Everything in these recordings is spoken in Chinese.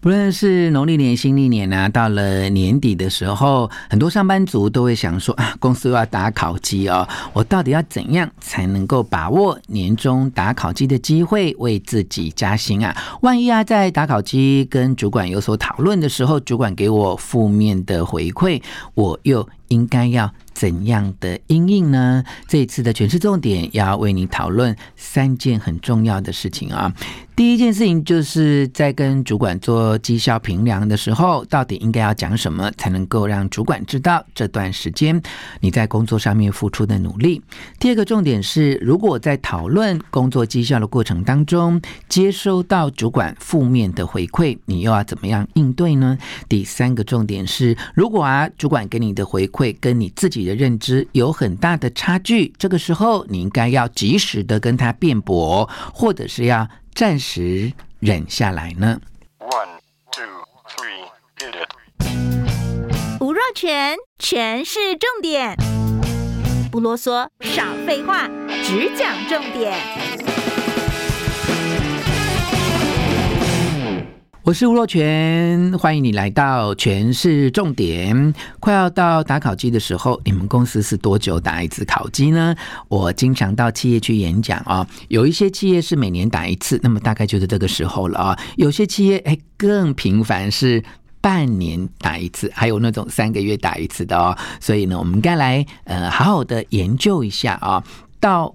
不论是农历年、新历年啊，到了年底的时候，很多上班族都会想说啊，公司又要打考绩哦，我到底要怎样才能够把握年终打考绩的机会，为自己加薪啊？万一啊，在打考绩跟主管有所讨论的时候，主管给我负面的回馈，我又应该要怎样的阴影呢？这一次的权式重点要为你讨论三件很重要的事情啊。第一件事情就是在跟主管做绩效评量的时候，到底应该要讲什么，才能够让主管知道这段时间你在工作上面付出的努力。第二个重点是，如果在讨论工作绩效的过程当中，接收到主管负面的回馈，你又要怎么样应对呢？第三个重点是，如果啊主管给你的回馈跟你自己的认知有很大的差距，这个时候你应该要及时的跟他辩驳，或者是要。暂时忍下来呢。One, two, three, hit it. 吴若全，全是重点，不啰嗦，少废话，只讲重点。我是吴若全，欢迎你来到全市重点。快要到打考绩的时候，你们公司是多久打一次考绩呢？我经常到企业去演讲啊，有一些企业是每年打一次，那么大概就是这个时候了啊。有些企业哎更频繁，是半年打一次，还有那种三个月打一次的哦。所以呢，我们该来呃好好的研究一下啊，到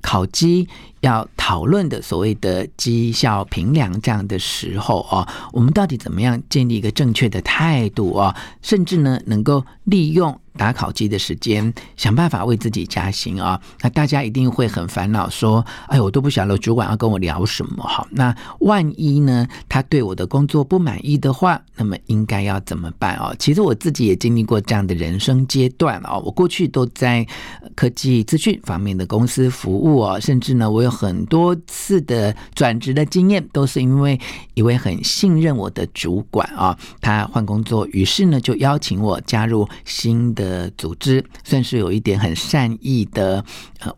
考绩。要讨论的所谓的绩效评量这样的时候啊，我们到底怎么样建立一个正确的态度啊？甚至呢，能够利用打考绩的时间，想办法为自己加薪啊？那大家一定会很烦恼，说：“哎，我都不晓得主管要跟我聊什么。”好，那万一呢，他对我的工作不满意的话，那么应该要怎么办啊？其实我自己也经历过这样的人生阶段啊。我过去都在科技资讯方面的公司服务啊，甚至呢，我有。很多次的转职的经验，都是因为一位很信任我的主管啊，他换工作，于是呢就邀请我加入新的的组织，算是有一点很善意的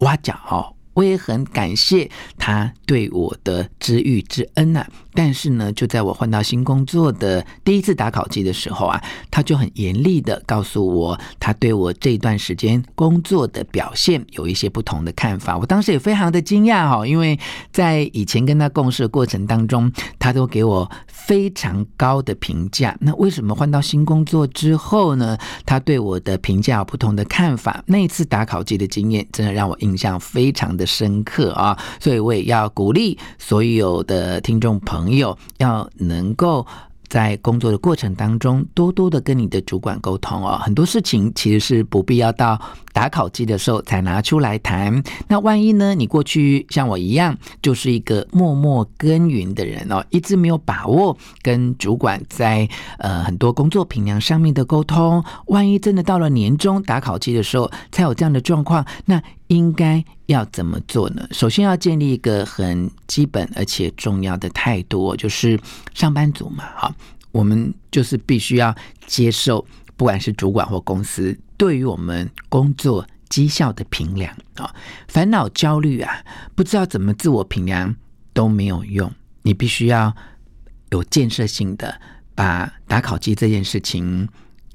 挖角哦。我也很感谢他对我的知遇之恩呐。但是呢，就在我换到新工作的第一次打考绩的时候啊，他就很严厉的告诉我，他对我这段时间工作的表现有一些不同的看法。我当时也非常的惊讶哈，因为在以前跟他共事的过程当中，他都给我非常高的评价。那为什么换到新工作之后呢？他对我的评价有不同的看法？那一次打考绩的经验，真的让我印象非常的深刻啊！所以我也要鼓励所有的听众朋友。朋友要能够在工作的过程当中，多多的跟你的主管沟通哦。很多事情其实是不必要到打考绩的时候才拿出来谈。那万一呢？你过去像我一样，就是一个默默耕耘的人哦，一直没有把握跟主管在呃很多工作评量上面的沟通。万一真的到了年终打考绩的时候，才有这样的状况，那应该要怎么做呢？首先要建立一个很基本而且重要的态度，就是上班族嘛，哈，我们就是必须要接受，不管是主管或公司对于我们工作绩效的评量啊，烦恼焦虑啊，不知道怎么自我评量都没有用，你必须要有建设性的把打考绩这件事情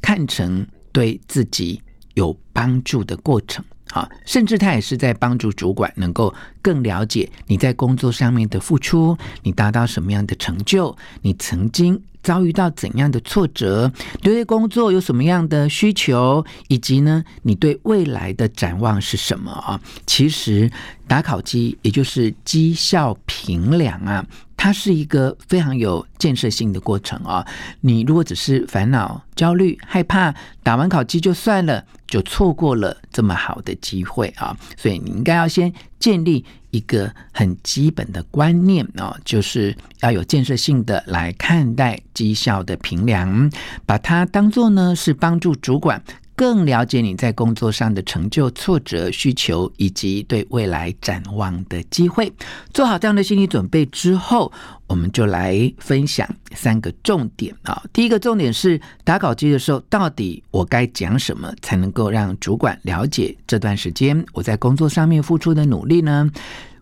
看成对自己有帮助的过程。好，甚至他也是在帮助主管能够更了解你在工作上面的付出，你达到什么样的成就，你曾经遭遇到怎样的挫折，对工作有什么样的需求，以及呢，你对未来的展望是什么啊？其实打考绩也就是绩效评量啊。它是一个非常有建设性的过程啊！你如果只是烦恼、焦虑、害怕，打完考绩就算了，就错过了这么好的机会啊！所以你应该要先建立一个很基本的观念哦，就是要有建设性的来看待绩效的评量，把它当作呢是帮助主管。更了解你在工作上的成就、挫折、需求，以及对未来展望的机会。做好这样的心理准备之后，我们就来分享三个重点啊。第一个重点是打稿机的时候，到底我该讲什么才能够让主管了解这段时间我在工作上面付出的努力呢？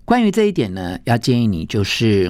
关于这一点呢，要建议你就是。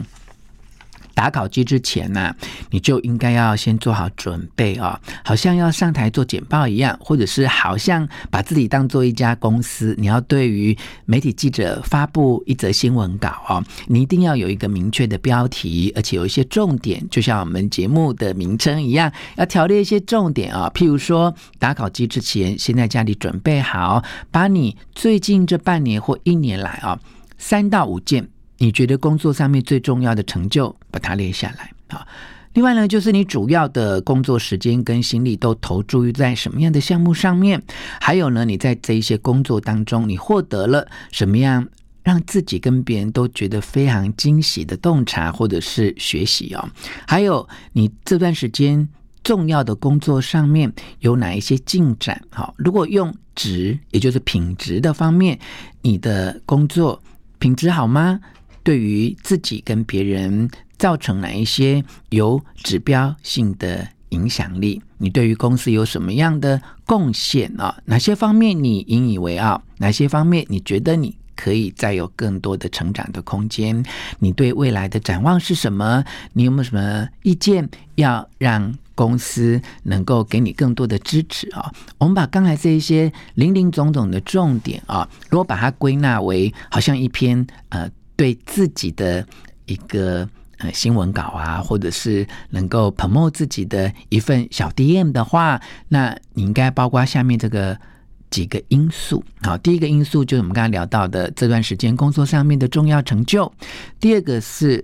打稿机之前呢、啊，你就应该要先做好准备啊、哦，好像要上台做简报一样，或者是好像把自己当做一家公司，你要对于媒体记者发布一则新闻稿、哦，你一定要有一个明确的标题，而且有一些重点，就像我们节目的名称一样，要条列一些重点啊、譬如说，打稿机之前，先在家里准备好，把你最近这半年或一年来啊、三到五件。你觉得工作上面最重要的成就，把它列下来啊。另外呢，就是你主要的工作时间跟心力都投注于在什么样的项目上面？还有呢，你在这一些工作当中，你获得了什么样让自己跟别人都觉得非常惊喜的洞察或者是学习哦？还有你这段时间重要的工作上面有哪一些进展？好，如果用值，也就是品质的方面，你的工作品质好吗？对于自己跟别人造成哪一些有指标性的影响力？你对于公司有什么样的贡献啊？哪些方面你引以为傲？哪些方面你觉得你可以再有更多的成长的空间？你对未来的展望是什么？你有没有什么意见？要让公司能够给你更多的支持啊？我们把刚才这一些林林总总的重点啊，如果把它归纳为好像一篇呃。对自己的一个呃新闻稿啊，或者是能够 promote 自己的一份小 DM 的话，那你应该包括下面这个几个因素。好，第一个因素就是我们刚才聊到的这段时间工作上面的重要成就；第二个是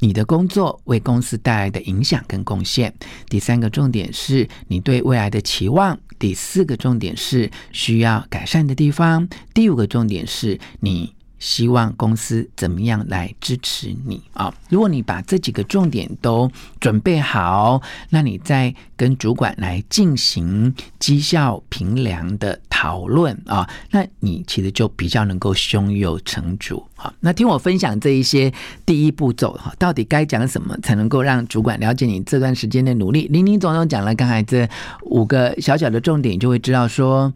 你的工作为公司带来的影响跟贡献；第三个重点是你对未来的期望；第四个重点是需要改善的地方；第五个重点是你。希望公司怎么样来支持你啊？如果你把这几个重点都准备好，那你再跟主管来进行绩效评量的讨论啊，那你其实就比较能够胸有成竹。好，那听我分享这一些第一步骤哈，到底该讲什么才能够让主管了解你这段时间的努力？林林总总讲了刚才这五个小小的重点，就会知道说，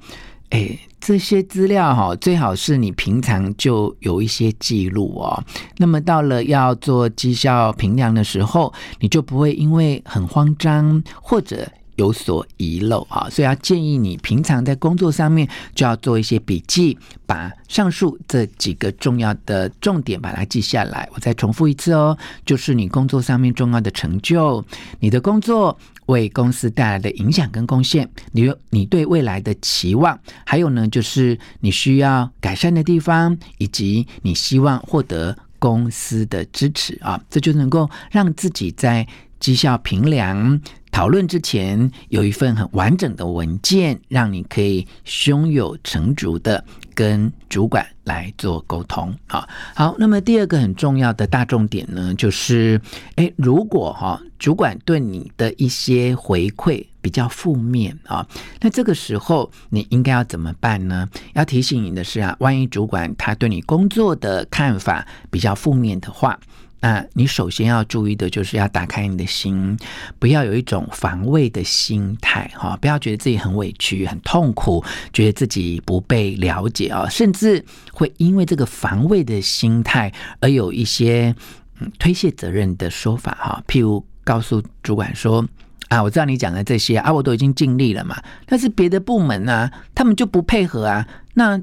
哎。这些资料哈，最好是你平常就有一些记录哦。那么到了要做绩效评量的时候，你就不会因为很慌张或者有所遗漏啊。所以要建议你平常在工作上面就要做一些笔记，把上述这几个重要的重点把它记下来。我再重复一次哦，就是你工作上面重要的成就，你的工作。为公司带来的影响跟贡献，你有你对未来的期望，还有呢，就是你需要改善的地方，以及你希望获得公司的支持啊，这就能够让自己在绩效评量讨论之前有一份很完整的文件，让你可以胸有成竹的跟主管来做沟通啊。好，那么第二个很重要的大重点呢，就是，诶，如果哈主管对你的一些回馈比较负面啊，那这个时候你应该要怎么办呢？要提醒你的是啊，万一主管他对你工作的看法比较负面的话。那你首先要注意的就是要打开你的心，不要有一种防卫的心态哈，不要觉得自己很委屈、很痛苦，觉得自己不被了解啊，甚至会因为这个防卫的心态而有一些嗯推卸责任的说法哈，譬如告诉主管说啊，我知道你讲的这些啊，我都已经尽力了嘛，但是别的部门呢，他们就不配合啊，那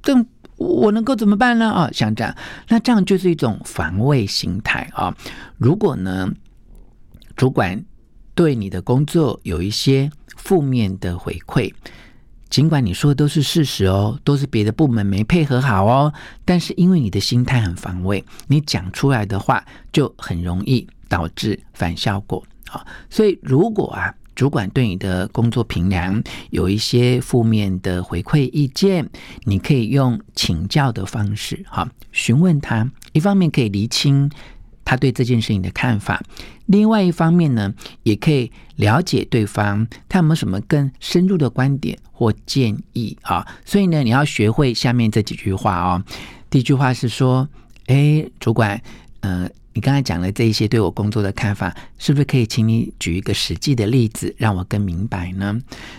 更。我能够怎么办呢？啊，像这样，那这样就是一种防卫心态啊。如果呢，主管对你的工作有一些负面的回馈，尽管你说的都是事实哦，都是别的部门没配合好哦，但是因为你的心态很防卫，你讲出来的话就很容易导致反效果啊。所以如果啊。主管对你的工作评量有一些负面的回馈意见，你可以用请教的方式，哈，询问他。一方面可以厘清他对这件事情的看法，另外一方面呢，也可以了解对方他有没有什么更深入的观点或建议啊。所以呢，你要学会下面这几句话哦。第一句话是说：“哎，主管，呃。”你刚才讲了这一些对我工作的看法，是不是可以请你举一个实际的例子，让我更明白呢？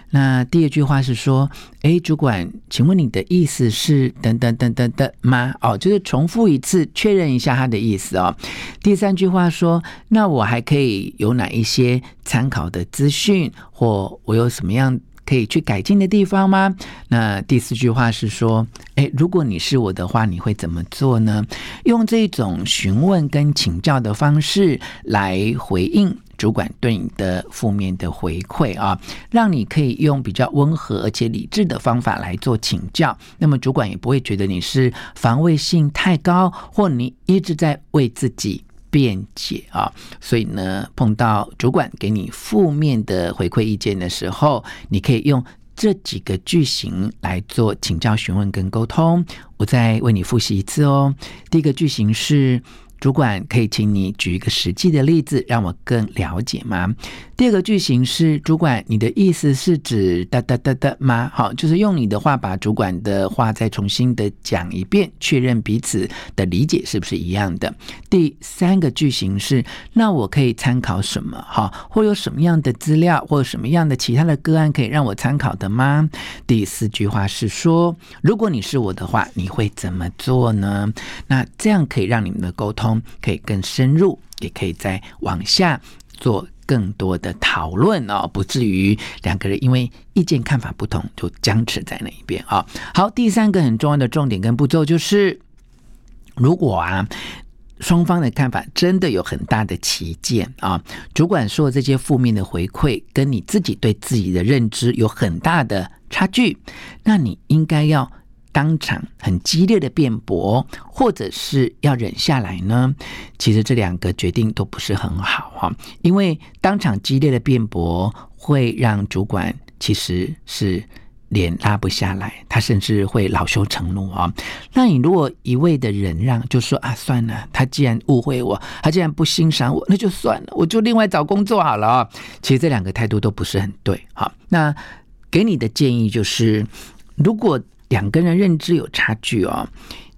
那第二句话是说，哎，主管，请问你的意思是等等等等的吗？哦，就是重复一次，确认一下他的意思哦。第三句话说，那我还可以有哪一些参考的资讯，或我有什么样可以去改进的地方吗？那第四句话是说，诶，如果你是我的话，你会怎么做呢？用这种询问跟请教的方式来回应主管对你的负面的回馈啊，让你可以用比较温和而且理智的方法来做请教，那么主管也不会觉得你是防卫性太高，或你一直在为自己。辩解啊，所以呢，碰到主管给你负面的回馈意见的时候，你可以用这几个句型来做请教、询问跟沟通。我再为你复习一次哦。第一个句型是。主管，可以请你举一个实际的例子，让我更了解吗？第二个句型是，主管，你的意思是指哒哒哒哒吗？好，就是用你的话把主管的话再重新的讲一遍，确认彼此的理解是不是一样的。第三个句型是，那我可以参考什么？哈，或有什么样的资料，或什么样的其他的个案可以让我参考的吗？第四句话是说，如果你是我的话，你会怎么做呢？那这样可以让你们的沟通。可以更深入，也可以再往下做更多的讨论哦，不至于两个人因为意见看法不同就僵持在那一边啊。好，第三个很重要的重点跟步骤就是，如果啊双方的看法真的有很大的歧见啊，主管说这些负面的回馈跟你自己对自己的认知有很大的差距，那你应该要。当场很激烈的辩驳，或者是要忍下来呢？其实这两个决定都不是很好哈，因为当场激烈的辩驳会让主管其实是脸拉不下来，他甚至会恼羞成怒啊。那你如果一味的忍让，就说啊，算了，他既然误会我，他既然不欣赏我，那就算了，我就另外找工作好了啊。其实这两个态度都不是很对。哈，那给你的建议就是，如果两个人认知有差距哦，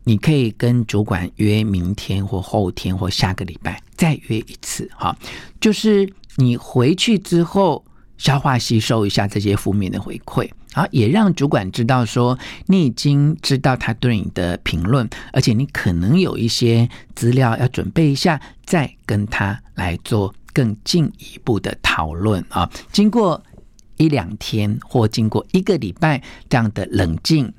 你可以跟主管约明天或后天或下个礼拜再约一次哈，就是你回去之后消化吸收一下这些负面的回馈，好，也让主管知道说你已经知道他对你的评论，而且你可能有一些资料要准备一下，再跟他来做更进一步的讨论啊，经过。一两天或经过一个礼拜这样的冷静、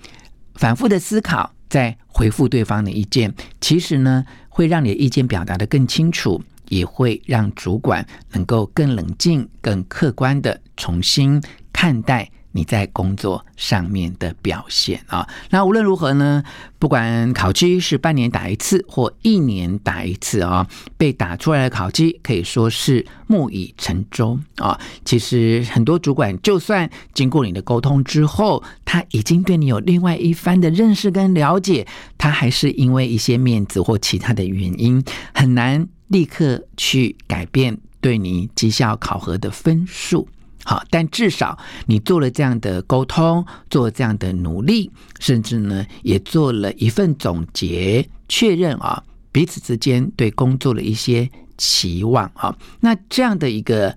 反复的思考，再回复对方的意见，其实呢，会让你的意见表达的更清楚，也会让主管能够更冷静、更客观的重新看待。你在工作上面的表现啊，那无论如何呢，不管考绩是半年打一次或一年打一次啊，被打出来的考绩可以说是木已成舟啊。其实很多主管就算经过你的沟通之后，他已经对你有另外一番的认识跟了解，他还是因为一些面子或其他的原因，很难立刻去改变对你绩效考核的分数。好，但至少你做了这样的沟通，做这样的努力，甚至呢，也做了一份总结，确认啊，彼此之间对工作的一些期望啊，那这样的一个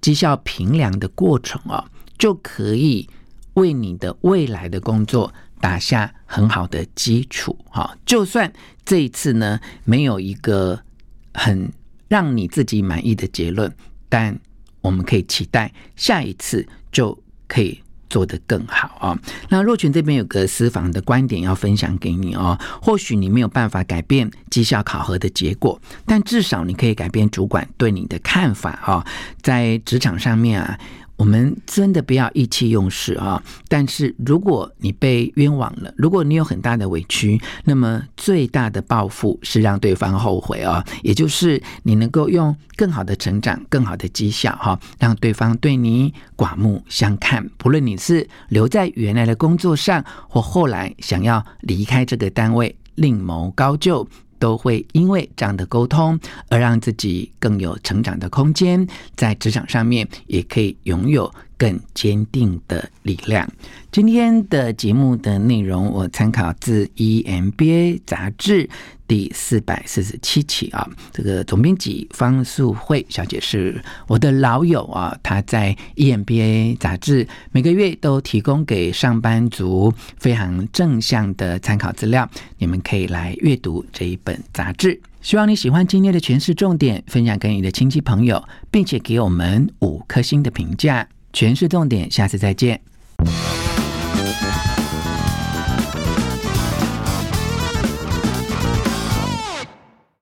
绩效评量的过程啊，就可以为你的未来的工作打下很好的基础啊。就算这一次呢，没有一个很让你自己满意的结论，但我们可以期待下一次就可以做得更好啊！那若群这边有个私房的观点要分享给你哦。或许你没有办法改变绩效考核的结果，但至少你可以改变主管对你的看法啊！在职场上面啊，我们真的不要意气用事啊！但是如果你被冤枉了，如果你有很大的委屈，那么最大的报复是让对方后悔啊！也就是你能够用更好的成长、更好的绩效哈，让对方对你刮目相看。不论你是留在原来的工作上，或后来想要离开这个单位，另谋高就。都会因为这样的沟通而让自己更有成长的空间，在职场上面也可以拥有更坚定的力量。今天的节目的内容，我参考自 EMBA 杂志第四百四十七期啊。这个总编辑方素慧小姐是我的老友啊，她在 EMBA 杂志每个月都提供给上班族非常正向的参考资料，你们可以来阅读这一本杂志。希望你喜欢今天的权式重点，分享给你的亲戚朋友，并且给我们五颗星的评价。权式重点，下次再见。